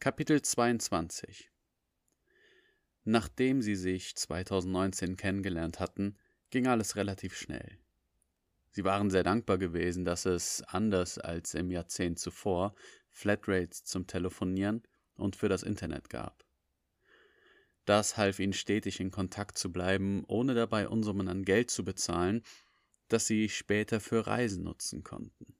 Kapitel 22 Nachdem sie sich 2019 kennengelernt hatten, ging alles relativ schnell. Sie waren sehr dankbar gewesen, dass es, anders als im Jahrzehnt zuvor, Flatrates zum Telefonieren und für das Internet gab. Das half ihnen stetig in Kontakt zu bleiben, ohne dabei Unsummen an Geld zu bezahlen, das sie später für Reisen nutzen konnten.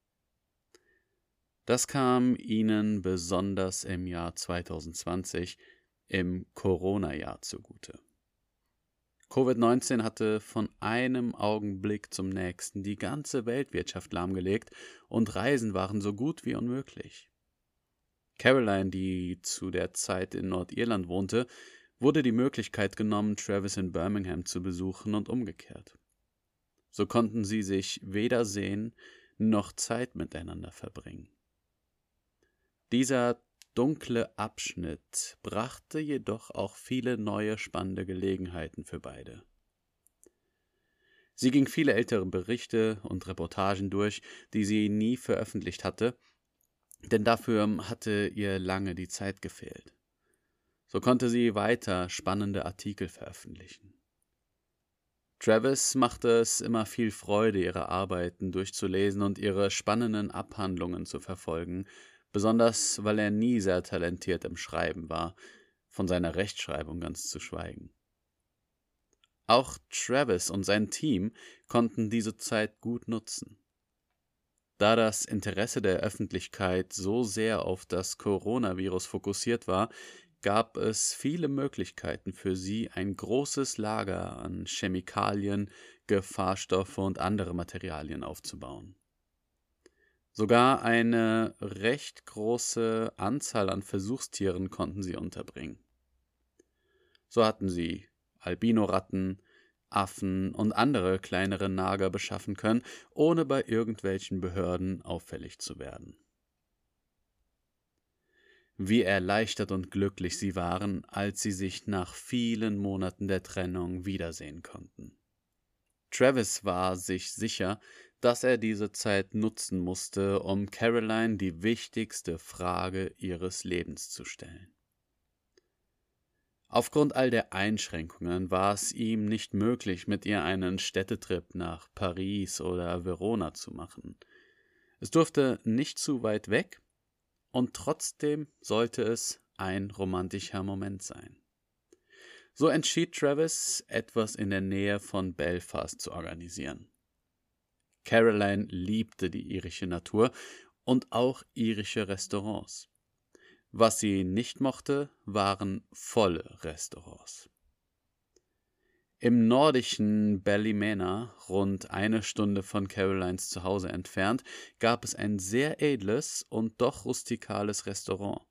Das kam ihnen besonders im Jahr 2020, im Corona-Jahr zugute. Covid-19 hatte von einem Augenblick zum nächsten die ganze Weltwirtschaft lahmgelegt und Reisen waren so gut wie unmöglich. Caroline, die zu der Zeit in Nordirland wohnte, wurde die Möglichkeit genommen, Travis in Birmingham zu besuchen und umgekehrt. So konnten sie sich weder sehen noch Zeit miteinander verbringen. Dieser dunkle Abschnitt brachte jedoch auch viele neue spannende Gelegenheiten für beide. Sie ging viele ältere Berichte und Reportagen durch, die sie nie veröffentlicht hatte, denn dafür hatte ihr lange die Zeit gefehlt. So konnte sie weiter spannende Artikel veröffentlichen. Travis machte es immer viel Freude, ihre Arbeiten durchzulesen und ihre spannenden Abhandlungen zu verfolgen, besonders weil er nie sehr talentiert im Schreiben war, von seiner Rechtschreibung ganz zu schweigen. Auch Travis und sein Team konnten diese Zeit gut nutzen. Da das Interesse der Öffentlichkeit so sehr auf das Coronavirus fokussiert war, gab es viele Möglichkeiten für sie, ein großes Lager an Chemikalien, Gefahrstoffe und andere Materialien aufzubauen. Sogar eine recht große Anzahl an Versuchstieren konnten sie unterbringen. So hatten sie Albinoratten, Affen und andere kleinere Nager beschaffen können, ohne bei irgendwelchen Behörden auffällig zu werden. Wie erleichtert und glücklich sie waren, als sie sich nach vielen Monaten der Trennung wiedersehen konnten. Travis war sich sicher, dass er diese Zeit nutzen musste, um Caroline die wichtigste Frage ihres Lebens zu stellen. Aufgrund all der Einschränkungen war es ihm nicht möglich, mit ihr einen Städtetrip nach Paris oder Verona zu machen. Es durfte nicht zu weit weg, und trotzdem sollte es ein romantischer Moment sein. So entschied Travis, etwas in der Nähe von Belfast zu organisieren. Caroline liebte die irische Natur und auch irische Restaurants. Was sie nicht mochte, waren volle Restaurants. Im nordischen Ballymena, rund eine Stunde von Carolines Zuhause entfernt, gab es ein sehr edles und doch rustikales Restaurant.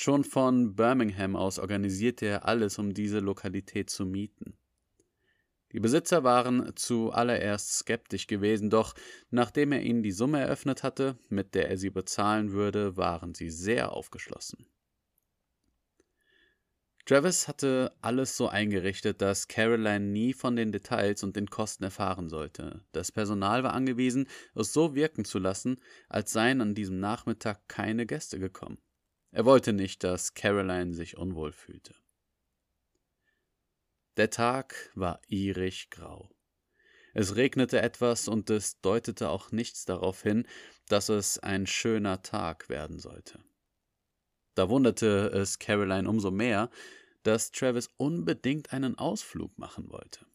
Schon von Birmingham aus organisierte er alles, um diese Lokalität zu mieten. Die Besitzer waren zuallererst skeptisch gewesen, doch nachdem er ihnen die Summe eröffnet hatte, mit der er sie bezahlen würde, waren sie sehr aufgeschlossen. Travis hatte alles so eingerichtet, dass Caroline nie von den Details und den Kosten erfahren sollte. Das Personal war angewiesen, es so wirken zu lassen, als seien an diesem Nachmittag keine Gäste gekommen. Er wollte nicht, dass Caroline sich unwohl fühlte. Der Tag war irisch grau. Es regnete etwas und es deutete auch nichts darauf hin, dass es ein schöner Tag werden sollte. Da wunderte es Caroline umso mehr, dass Travis unbedingt einen Ausflug machen wollte.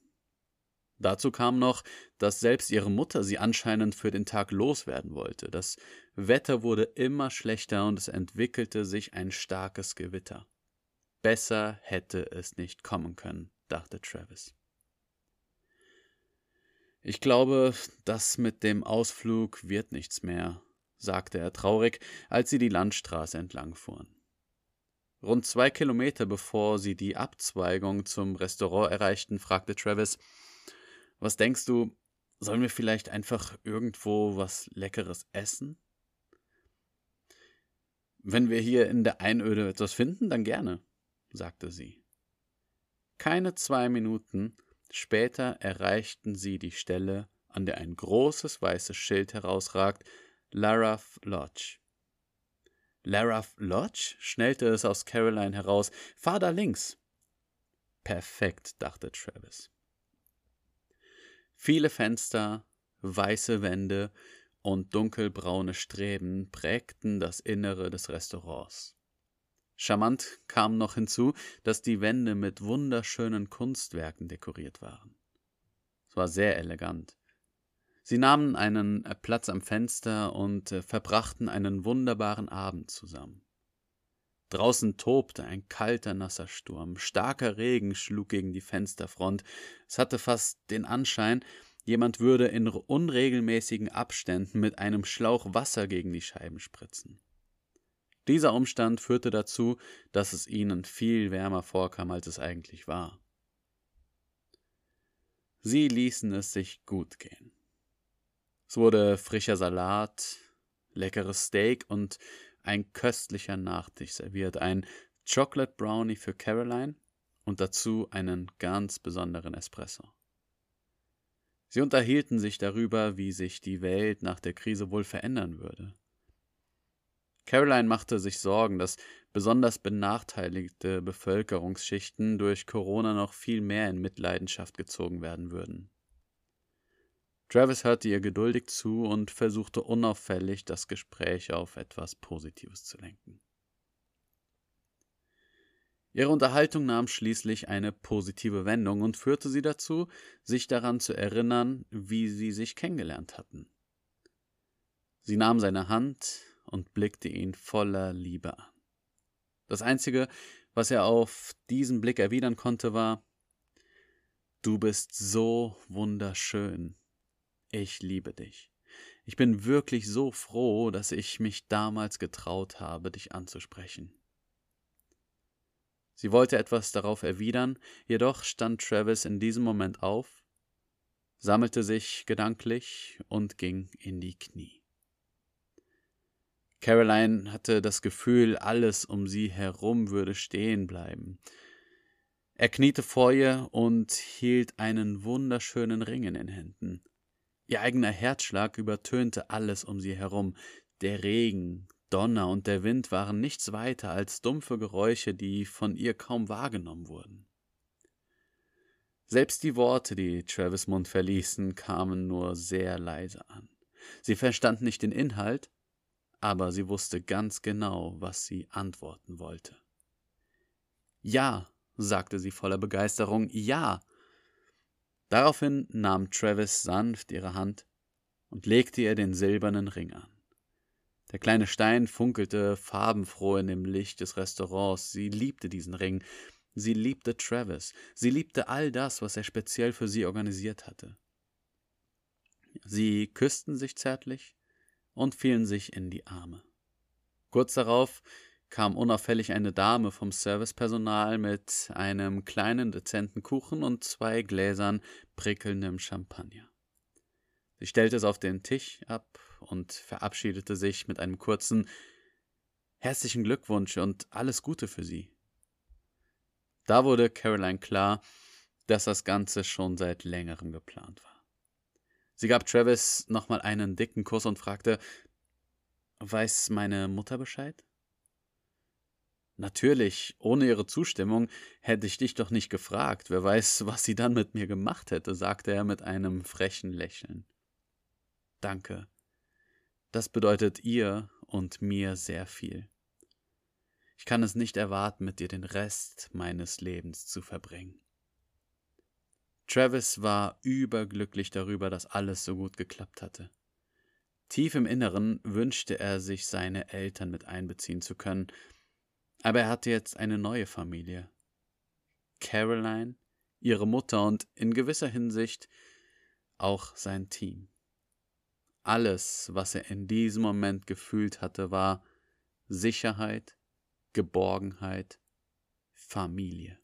Dazu kam noch, dass selbst ihre Mutter sie anscheinend für den Tag loswerden wollte. Das Wetter wurde immer schlechter und es entwickelte sich ein starkes Gewitter. Besser hätte es nicht kommen können, dachte Travis. Ich glaube, das mit dem Ausflug wird nichts mehr, sagte er traurig, als sie die Landstraße entlang fuhren. Rund zwei Kilometer bevor sie die Abzweigung zum Restaurant erreichten, fragte Travis, was denkst du, sollen wir vielleicht einfach irgendwo was Leckeres essen? Wenn wir hier in der Einöde etwas finden, dann gerne, sagte sie. Keine zwei Minuten später erreichten sie die Stelle, an der ein großes weißes Schild herausragt, Larath Lodge. Lara Lodge? schnellte es aus Caroline heraus. Fahr da links. Perfekt, dachte Travis. Viele Fenster, weiße Wände und dunkelbraune Streben prägten das Innere des Restaurants. Charmant kam noch hinzu, dass die Wände mit wunderschönen Kunstwerken dekoriert waren. Es war sehr elegant. Sie nahmen einen Platz am Fenster und äh, verbrachten einen wunderbaren Abend zusammen. Draußen tobte ein kalter, nasser Sturm, starker Regen schlug gegen die Fensterfront, es hatte fast den Anschein, jemand würde in unregelmäßigen Abständen mit einem Schlauch Wasser gegen die Scheiben spritzen. Dieser Umstand führte dazu, dass es ihnen viel wärmer vorkam, als es eigentlich war. Sie ließen es sich gut gehen. Es wurde frischer Salat, leckeres Steak und ein köstlicher Nachtisch serviert, ein Chocolate Brownie für Caroline und dazu einen ganz besonderen Espresso. Sie unterhielten sich darüber, wie sich die Welt nach der Krise wohl verändern würde. Caroline machte sich Sorgen, dass besonders benachteiligte Bevölkerungsschichten durch Corona noch viel mehr in Mitleidenschaft gezogen werden würden. Travis hörte ihr geduldig zu und versuchte unauffällig, das Gespräch auf etwas Positives zu lenken. Ihre Unterhaltung nahm schließlich eine positive Wendung und führte sie dazu, sich daran zu erinnern, wie sie sich kennengelernt hatten. Sie nahm seine Hand, und blickte ihn voller Liebe an. Das Einzige, was er auf diesen Blick erwidern konnte, war Du bist so wunderschön. Ich liebe dich. Ich bin wirklich so froh, dass ich mich damals getraut habe, dich anzusprechen. Sie wollte etwas darauf erwidern, jedoch stand Travis in diesem Moment auf, sammelte sich gedanklich und ging in die Knie. Caroline hatte das Gefühl, alles um sie herum würde stehen bleiben. Er kniete vor ihr und hielt einen wunderschönen Ring in den Händen. Ihr eigener Herzschlag übertönte alles um sie herum. Der Regen, Donner und der Wind waren nichts weiter als dumpfe Geräusche, die von ihr kaum wahrgenommen wurden. Selbst die Worte, die Travis Mund verließen, kamen nur sehr leise an. Sie verstand nicht den Inhalt, aber sie wusste ganz genau, was sie antworten wollte. Ja, sagte sie voller Begeisterung, ja. Daraufhin nahm Travis sanft ihre Hand und legte ihr den silbernen Ring an. Der kleine Stein funkelte farbenfroh in dem Licht des Restaurants. Sie liebte diesen Ring. Sie liebte Travis. Sie liebte all das, was er speziell für sie organisiert hatte. Sie küssten sich zärtlich und fielen sich in die Arme. Kurz darauf kam unauffällig eine Dame vom Servicepersonal mit einem kleinen dezenten Kuchen und zwei Gläsern prickelndem Champagner. Sie stellte es auf den Tisch ab und verabschiedete sich mit einem kurzen Herzlichen Glückwunsch und alles Gute für Sie. Da wurde Caroline klar, dass das Ganze schon seit längerem geplant war. Sie gab Travis nochmal einen dicken Kuss und fragte, Weiß meine Mutter Bescheid? Natürlich, ohne ihre Zustimmung hätte ich dich doch nicht gefragt. Wer weiß, was sie dann mit mir gemacht hätte, sagte er mit einem frechen Lächeln. Danke. Das bedeutet ihr und mir sehr viel. Ich kann es nicht erwarten, mit dir den Rest meines Lebens zu verbringen. Travis war überglücklich darüber, dass alles so gut geklappt hatte. Tief im Inneren wünschte er sich, seine Eltern mit einbeziehen zu können, aber er hatte jetzt eine neue Familie. Caroline, ihre Mutter und in gewisser Hinsicht auch sein Team. Alles, was er in diesem Moment gefühlt hatte, war Sicherheit, Geborgenheit, Familie.